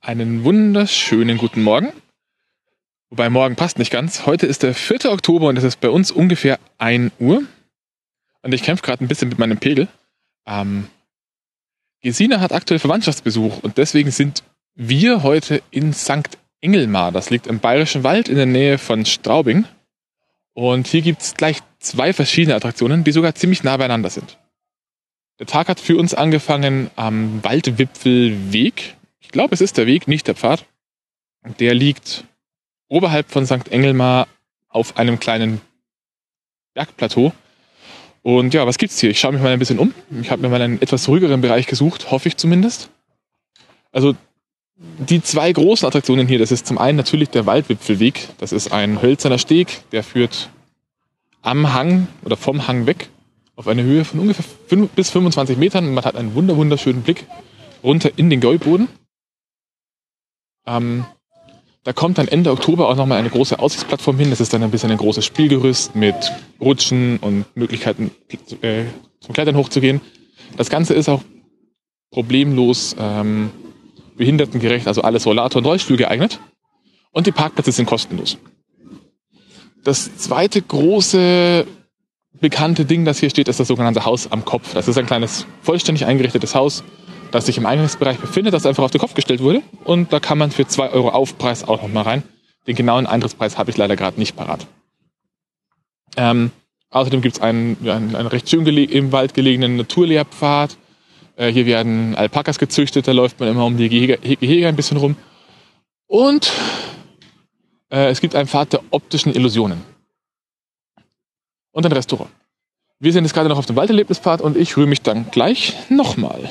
Einen wunderschönen guten Morgen. Wobei morgen passt nicht ganz. Heute ist der 4. Oktober und es ist bei uns ungefähr 1 Uhr. Und ich kämpfe gerade ein bisschen mit meinem Pegel. Ähm, Gesine hat aktuell Verwandtschaftsbesuch und deswegen sind wir heute in St. Engelmar. Das liegt im Bayerischen Wald in der Nähe von Straubing. Und hier gibt es gleich zwei verschiedene Attraktionen, die sogar ziemlich nah beieinander sind. Der Tag hat für uns angefangen am Waldwipfelweg. Ich glaube, es ist der Weg, nicht der Pfad. Der liegt oberhalb von St. Engelmar auf einem kleinen Bergplateau. Und ja, was gibt's hier? Ich schaue mich mal ein bisschen um. Ich habe mir mal einen etwas ruhigeren Bereich gesucht, hoffe ich zumindest. Also die zwei großen Attraktionen hier, das ist zum einen natürlich der Waldwipfelweg. Das ist ein hölzerner Steg, der führt am Hang oder vom Hang weg auf eine Höhe von ungefähr 5 bis 25 Metern. Man hat einen wunderschönen Blick runter in den Gäuboden. Ähm, da kommt dann Ende Oktober auch nochmal eine große Aussichtsplattform hin. Das ist dann ein bisschen ein großes Spielgerüst mit Rutschen und Möglichkeiten äh, zum Klettern hochzugehen. Das Ganze ist auch problemlos ähm, behindertengerecht, also alles Rollator und Rollstuhl geeignet. Und die Parkplätze sind kostenlos. Das zweite große bekannte Ding, das hier steht, ist das sogenannte Haus am Kopf. Das ist ein kleines, vollständig eingerichtetes Haus das sich im Eingangsbereich befindet, das einfach auf den Kopf gestellt wurde. Und da kann man für zwei Euro Aufpreis auch noch mal rein. Den genauen Eintrittspreis habe ich leider gerade nicht parat. Ähm, außerdem gibt es einen, einen, einen, recht schön im Wald gelegenen Naturlehrpfad. Äh, hier werden Alpakas gezüchtet, da läuft man immer um die Gehege, Gehege ein bisschen rum. Und äh, es gibt einen Pfad der optischen Illusionen. Und ein Restaurant. Wir sind jetzt gerade noch auf dem Walderlebnispfad und ich rühre mich dann gleich nochmal.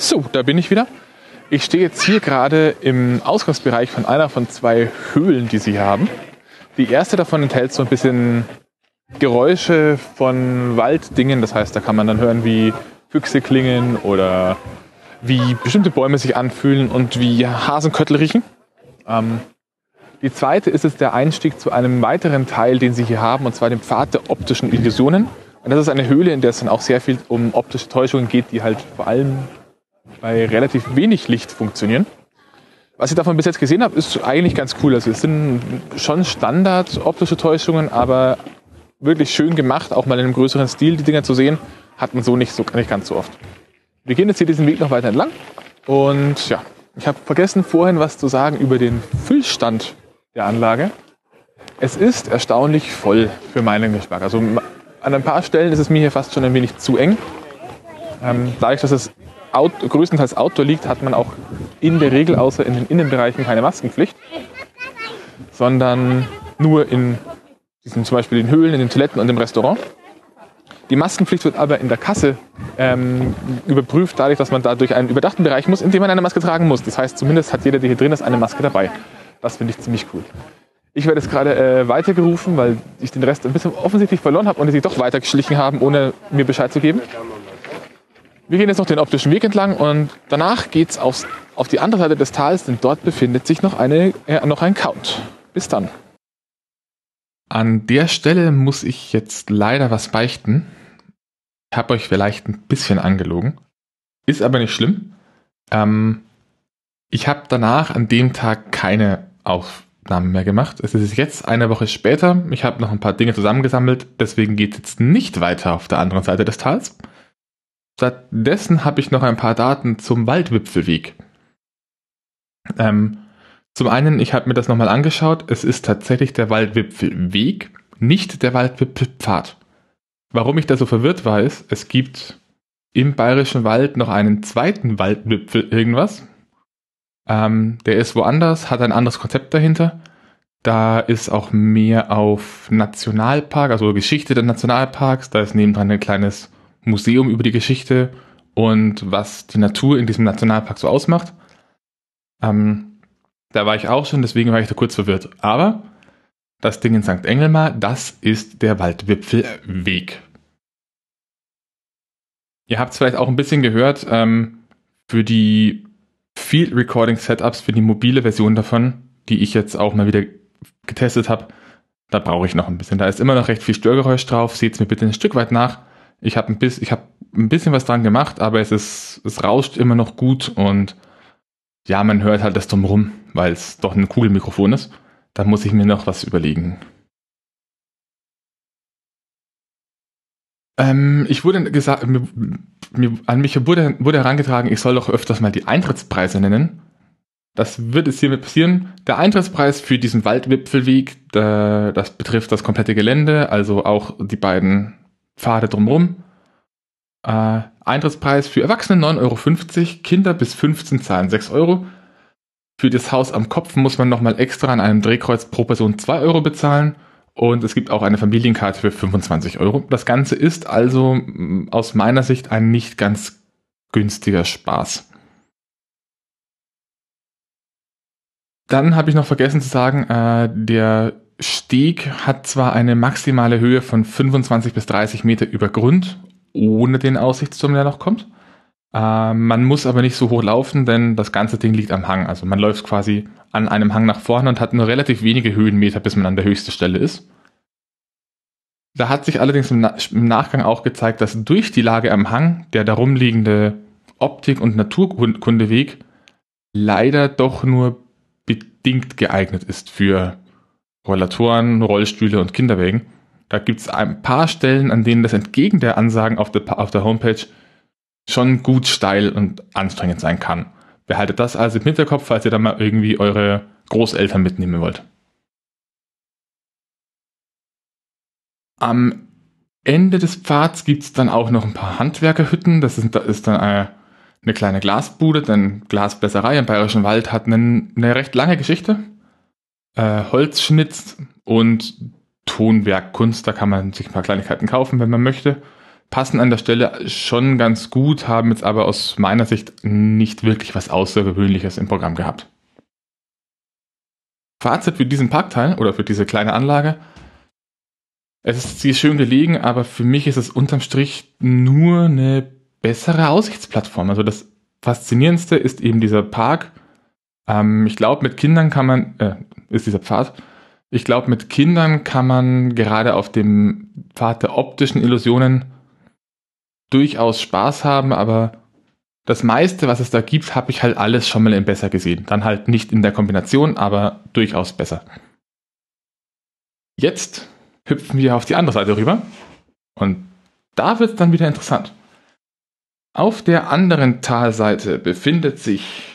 So, da bin ich wieder. Ich stehe jetzt hier gerade im Ausgangsbereich von einer von zwei Höhlen, die sie hier haben. Die erste davon enthält so ein bisschen Geräusche von Walddingen. Das heißt, da kann man dann hören, wie Füchse klingen oder wie bestimmte Bäume sich anfühlen und wie Hasenköttel riechen. Ähm, die zweite ist jetzt der Einstieg zu einem weiteren Teil, den sie hier haben, und zwar dem Pfad der optischen Illusionen. Und das ist eine Höhle, in der es dann auch sehr viel um optische Täuschungen geht, die halt vor allem bei relativ wenig Licht funktionieren. Was ich davon bis jetzt gesehen habe, ist eigentlich ganz cool. Also es sind schon Standard optische Täuschungen, aber wirklich schön gemacht, auch mal in einem größeren Stil die Dinger zu sehen, hat man so nicht, so, nicht ganz so oft. Wir gehen jetzt hier diesen Weg noch weiter entlang und ja, ich habe vergessen vorhin was zu sagen über den Füllstand der Anlage. Es ist erstaunlich voll für meinen Geschmack. Also an ein paar Stellen ist es mir hier fast schon ein wenig zu eng. Ähm, dadurch, dass es out, größtenteils Outdoor liegt, hat man auch in der Regel außer in den Innenbereichen keine Maskenpflicht, sondern nur in diesen, zum Beispiel in Höhlen, in den Toiletten und im Restaurant. Die Maskenpflicht wird aber in der Kasse ähm, überprüft, dadurch, dass man da durch einen überdachten Bereich muss, in dem man eine Maske tragen muss. Das heißt, zumindest hat jeder, der hier drin ist, eine Maske dabei. Das finde ich ziemlich cool. Ich werde jetzt gerade äh, weitergerufen, weil ich den Rest ein bisschen offensichtlich verloren habe und sie doch weitergeschlichen haben, ohne mir Bescheid zu geben. Wir gehen jetzt noch den optischen Weg entlang und danach geht's aufs, auf die andere Seite des Tals, denn dort befindet sich noch, eine, äh, noch ein Count. Bis dann. An der Stelle muss ich jetzt leider was beichten. Ich habe euch vielleicht ein bisschen angelogen. Ist aber nicht schlimm. Ähm, ich habe danach an dem Tag keine Aufnahmen mehr gemacht. Es ist jetzt eine Woche später. Ich habe noch ein paar Dinge zusammengesammelt. Deswegen geht es jetzt nicht weiter auf der anderen Seite des Tals. Stattdessen habe ich noch ein paar Daten zum Waldwipfelweg. Ähm, zum einen, ich habe mir das nochmal angeschaut, es ist tatsächlich der Waldwipfelweg, nicht der Waldwipfelpfad. Warum ich da so verwirrt war, ist, es gibt im Bayerischen Wald noch einen zweiten Waldwipfel irgendwas. Ähm, der ist woanders, hat ein anderes Konzept dahinter. Da ist auch mehr auf Nationalpark, also Geschichte der Nationalparks. Da ist nebendran ein kleines Museum über die Geschichte und was die Natur in diesem Nationalpark so ausmacht. Ähm, da war ich auch schon, deswegen war ich da kurz verwirrt. Aber das Ding in St. Engelmar, das ist der Waldwipfelweg. Ihr habt es vielleicht auch ein bisschen gehört, ähm, für die Field Recording Setups, für die mobile Version davon, die ich jetzt auch mal wieder getestet habe, da brauche ich noch ein bisschen. Da ist immer noch recht viel Störgeräusch drauf. Seht es mir bitte ein Stück weit nach. Ich habe ein habe ein bisschen was dran gemacht, aber es ist, es rauscht immer noch gut und ja, man hört halt das drumherum, weil es doch ein Kugelmikrofon ist. Da muss ich mir noch was überlegen. Ähm, ich wurde gesagt, mir, mir, an mich wurde, wurde herangetragen, ich soll doch öfters mal die Eintrittspreise nennen. Das wird es hiermit passieren. Der Eintrittspreis für diesen Waldwipfelweg, der, das betrifft das komplette Gelände, also auch die beiden Pfade drumherum. Äh, Eintrittspreis für Erwachsene 9,50 Euro, Kinder bis 15 zahlen 6 Euro. Für das Haus am Kopf muss man nochmal extra an einem Drehkreuz pro Person 2 Euro bezahlen und es gibt auch eine Familienkarte für 25 Euro. Das Ganze ist also aus meiner Sicht ein nicht ganz günstiger Spaß. Dann habe ich noch vergessen zu sagen, äh, der Steg hat zwar eine maximale Höhe von 25 bis 30 Meter über Grund, ohne den Aussichtsturm, der noch kommt. Äh, man muss aber nicht so hoch laufen, denn das ganze Ding liegt am Hang. Also man läuft quasi an einem Hang nach vorne und hat nur relativ wenige Höhenmeter, bis man an der höchsten Stelle ist. Da hat sich allerdings im, Na im Nachgang auch gezeigt, dass durch die Lage am Hang der darum liegende Optik- und Naturkundeweg leider doch nur bedingt geeignet ist für Rollatoren, Rollstühle und Kinderwägen. Da gibt es ein paar Stellen, an denen das entgegen der Ansagen auf der, auf der Homepage schon gut steil und anstrengend sein kann. Behaltet das also im Hinterkopf, falls ihr da mal irgendwie eure Großeltern mitnehmen wollt. Am Ende des Pfads gibt es dann auch noch ein paar Handwerkerhütten. Das ist, das ist dann eine, eine, kleine Glasbude, denn Glasbläserei im Bayerischen Wald hat eine, eine recht lange Geschichte. Äh, Holzschnitt und Tonwerkkunst, da kann man sich ein paar Kleinigkeiten kaufen, wenn man möchte passen an der Stelle schon ganz gut, haben jetzt aber aus meiner Sicht nicht wirklich was Außergewöhnliches im Programm gehabt. Fazit für diesen Parkteil oder für diese kleine Anlage. Es ist sie schön gelegen, aber für mich ist es unterm Strich nur eine bessere Aussichtsplattform. Also das Faszinierendste ist eben dieser Park. Ähm, ich glaube, mit Kindern kann man, äh, ist dieser Pfad. Ich glaube, mit Kindern kann man gerade auf dem Pfad der optischen Illusionen durchaus Spaß haben, aber das meiste, was es da gibt, habe ich halt alles schon mal in besser gesehen. Dann halt nicht in der Kombination, aber durchaus besser. Jetzt hüpfen wir auf die andere Seite rüber und da wird es dann wieder interessant. Auf der anderen Talseite befindet sich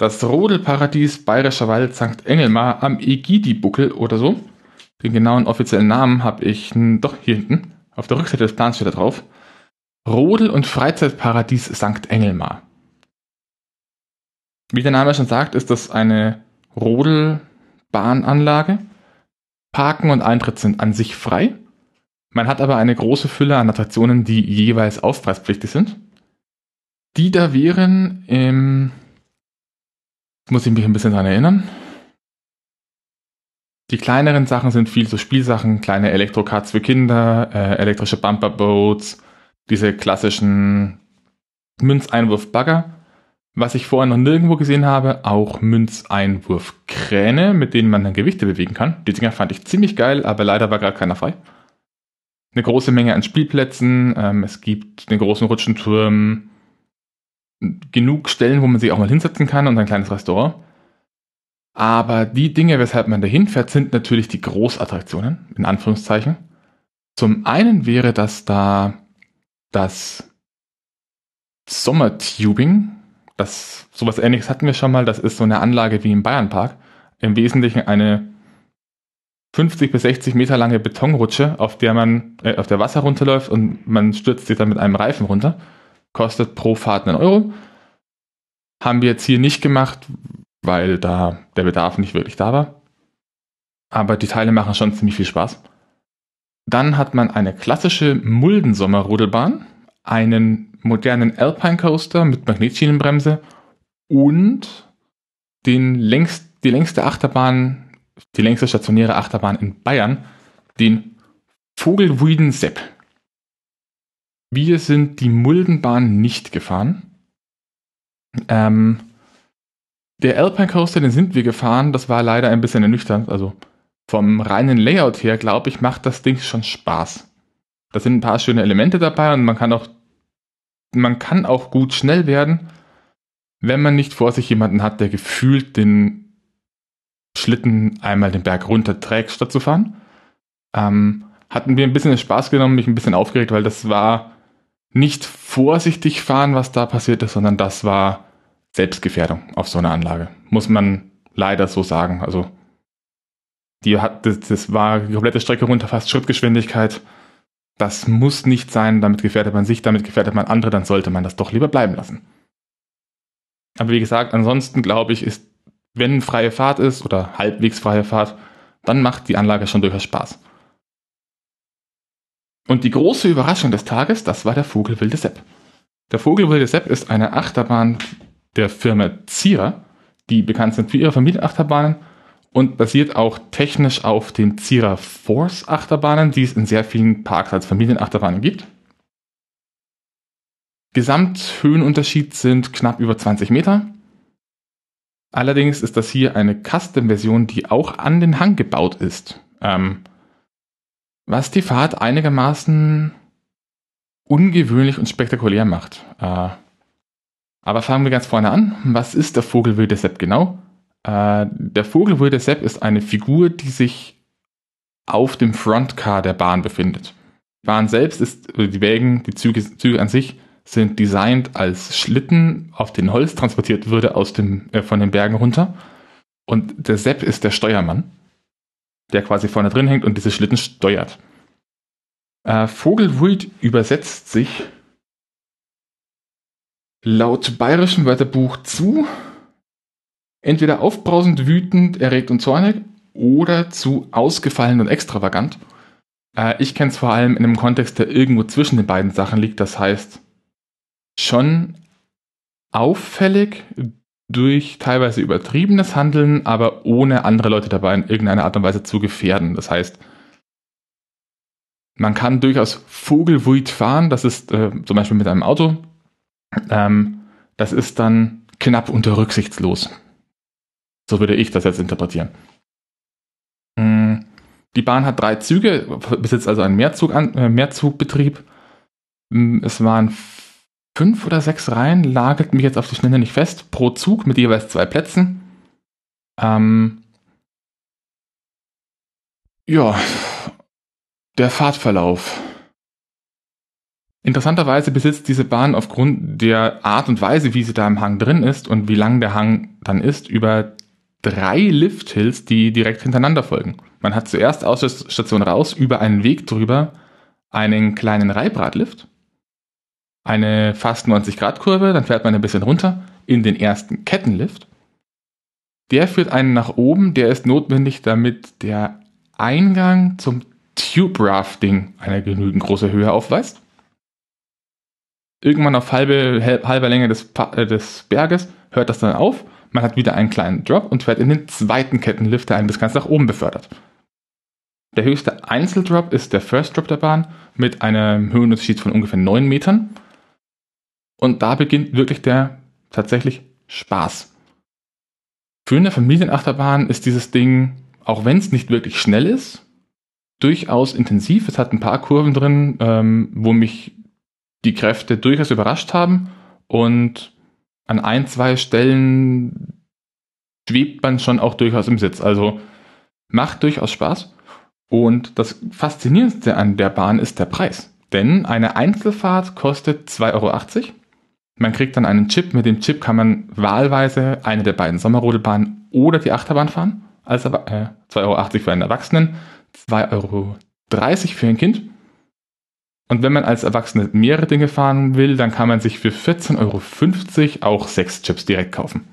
das Rodelparadies Bayerischer Wald St. Engelmar am Egidi-Buckel oder so. Den genauen offiziellen Namen habe ich doch hier hinten. Auf der Rückseite des Plans steht da drauf. Rodel- und Freizeitparadies St. Engelmar. Wie der Name schon sagt, ist das eine Rodelbahnanlage. Parken und Eintritt sind an sich frei. Man hat aber eine große Fülle an Attraktionen, die jeweils aufpreispflichtig sind. Die da wären, ähm, muss ich mich ein bisschen daran erinnern. Die kleineren Sachen sind viel so Spielsachen, kleine Elektrokarts für Kinder, äh, elektrische Bumperboats, diese klassischen Münzeinwurf-Bagger. Was ich vorher noch nirgendwo gesehen habe, auch Münzeinwurf-Kräne, mit denen man dann Gewichte bewegen kann. Die Dinger fand ich ziemlich geil, aber leider war gerade keiner frei. Eine große Menge an Spielplätzen, ähm, es gibt einen großen Rutschenturm, genug Stellen, wo man sich auch mal hinsetzen kann und ein kleines Restaurant. Aber die Dinge, weshalb man dahin fährt, sind natürlich die Großattraktionen, in Anführungszeichen. Zum einen wäre das da das Sommertubing, das sowas ähnliches hatten wir schon mal, das ist so eine Anlage wie im Bayernpark. Im Wesentlichen eine 50 bis 60 Meter lange Betonrutsche, auf der man, äh, auf der Wasser runterläuft und man stürzt sich dann mit einem Reifen runter. Kostet pro Fahrt einen Euro. Haben wir jetzt hier nicht gemacht, weil da der Bedarf nicht wirklich da war. Aber die Teile machen schon ziemlich viel Spaß. Dann hat man eine klassische Muldensommerrodelbahn, einen modernen Alpine Coaster mit Magnetschienenbremse und den längst, die längste Achterbahn, die längste stationäre Achterbahn in Bayern, den Vogelwüden Sepp. Wir sind die Muldenbahn nicht gefahren. Ähm, der Alpine Coaster, den sind wir gefahren, das war leider ein bisschen ernüchternd. Also vom reinen Layout her, glaube ich, macht das Ding schon Spaß. Da sind ein paar schöne Elemente dabei und man kann auch man kann auch gut schnell werden, wenn man nicht vor sich jemanden hat, der gefühlt den Schlitten einmal den Berg runter trägt, statt zu fahren. Ähm, hat mir ein bisschen Spaß genommen, mich ein bisschen aufgeregt, weil das war nicht vorsichtig fahren, was da passiert ist, sondern das war Selbstgefährdung auf so einer Anlage. Muss man leider so sagen. Also die hat, das, das war die komplette Strecke runter, fast Schrittgeschwindigkeit. Das muss nicht sein, damit gefährdet man sich, damit gefährdet man andere, dann sollte man das doch lieber bleiben lassen. Aber wie gesagt, ansonsten glaube ich, ist, wenn freie Fahrt ist oder halbwegs freie Fahrt, dann macht die Anlage schon durchaus Spaß. Und die große Überraschung des Tages, das war der Vogelwilde Sepp. Der Vogelwilde Sepp ist eine Achterbahn der Firma Zierer, die bekannt sind für ihre Familienachterbahnen und basiert auch technisch auf den Zierer Force Achterbahnen, die es in sehr vielen Parks als Familienachterbahnen gibt. Gesamthöhenunterschied sind knapp über 20 Meter. Allerdings ist das hier eine Custom-Version, die auch an den Hang gebaut ist. Ähm, was die Fahrt einigermaßen ungewöhnlich und spektakulär macht. Äh, aber fangen wir ganz vorne an. Was ist der Vogelwilde Sepp genau? Äh, der Vogelwilde Sepp ist eine Figur, die sich auf dem Frontcar der Bahn befindet. Die Bahn selbst ist, die Wägen, die Züge, Züge an sich sind designt als Schlitten, auf den Holz transportiert würde aus dem, äh, von den Bergen runter. Und der Sepp ist der Steuermann, der quasi vorne drin hängt und diese Schlitten steuert. Äh, Vogelwult übersetzt sich laut bayerischem Wörterbuch zu entweder aufbrausend, wütend, erregt und zornig oder zu ausgefallen und extravagant. Äh, ich kenne es vor allem in einem Kontext, der irgendwo zwischen den beiden Sachen liegt. Das heißt, schon auffällig durch teilweise übertriebenes Handeln, aber ohne andere Leute dabei in irgendeiner Art und Weise zu gefährden. Das heißt, man kann durchaus Vogelwuit fahren, das ist äh, zum Beispiel mit einem Auto. Ähm, das ist dann knapp unter rücksichtslos. So würde ich das jetzt interpretieren. Mm, die Bahn hat drei Züge, besitzt also einen Mehrzug äh, Mehrzugbetrieb. Mm, es waren fünf oder sechs Reihen, lagert mich jetzt auf die Schnelle nicht fest, pro Zug mit jeweils zwei Plätzen. Ähm, ja, der Fahrtverlauf. Interessanterweise besitzt diese Bahn aufgrund der Art und Weise, wie sie da im Hang drin ist und wie lang der Hang dann ist, über drei Lifthills, die direkt hintereinander folgen. Man hat zuerst aus der Station raus über einen Weg drüber einen kleinen Reibradlift eine fast 90 Grad Kurve, dann fährt man ein bisschen runter in den ersten Kettenlift. Der führt einen nach oben, der ist notwendig, damit der Eingang zum Tube Rafting eine genügend große Höhe aufweist. Irgendwann auf halbe, halber Länge des, äh, des Berges hört das dann auf. Man hat wieder einen kleinen Drop und fährt in den zweiten Kettenlift, der einen bis ganz nach oben befördert. Der höchste Einzeldrop ist der First Drop der Bahn mit einem Höhenunterschied von ungefähr 9 Metern. Und da beginnt wirklich der tatsächlich Spaß. Für eine Familienachterbahn ist dieses Ding, auch wenn es nicht wirklich schnell ist, durchaus intensiv. Es hat ein paar Kurven drin, ähm, wo mich die Kräfte durchaus überrascht haben. Und an ein, zwei Stellen schwebt man schon auch durchaus im Sitz. Also macht durchaus Spaß. Und das Faszinierendste an der Bahn ist der Preis. Denn eine Einzelfahrt kostet 2,80 Euro man kriegt dann einen Chip. Mit dem Chip kann man wahlweise eine der beiden Sommerrodelbahnen oder die Achterbahn fahren. Also äh, 2,80 Euro für einen Erwachsenen, 2,30 Euro für ein Kind. Und wenn man als Erwachsene mehrere Dinge fahren will, dann kann man sich für 14,50 Euro auch sechs Chips direkt kaufen.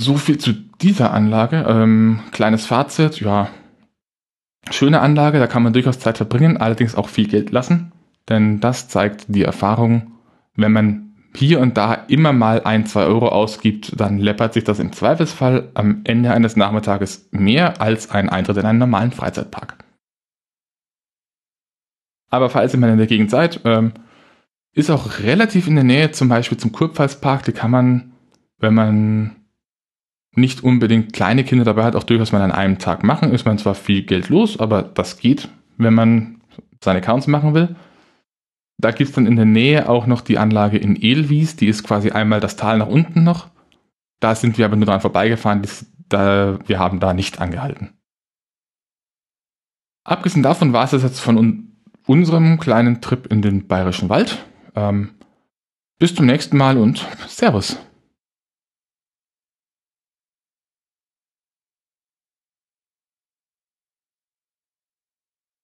So viel zu dieser Anlage. Ähm, kleines Fazit, ja. Schöne Anlage, da kann man durchaus Zeit verbringen, allerdings auch viel Geld lassen. Denn das zeigt die Erfahrung, wenn man hier und da immer mal ein, zwei Euro ausgibt, dann läppert sich das im Zweifelsfall am Ende eines Nachmittages mehr als ein Eintritt in einen normalen Freizeitpark. Aber falls ihr mal in der Gegend seid, ähm, ist auch relativ in der Nähe zum Beispiel zum Kurpfalzpark, die kann man, wenn man nicht unbedingt kleine Kinder dabei hat, auch durchaus mal an einem Tag machen. Ist man zwar viel Geld los, aber das geht, wenn man seine Accounts machen will. Da gibt es dann in der Nähe auch noch die Anlage in Edelwies, die ist quasi einmal das Tal nach unten noch. Da sind wir aber nur dran vorbeigefahren, das, da, wir haben da nicht angehalten. Abgesehen davon war es das jetzt von un unserem kleinen Trip in den Bayerischen Wald. Ähm, bis zum nächsten Mal und Servus.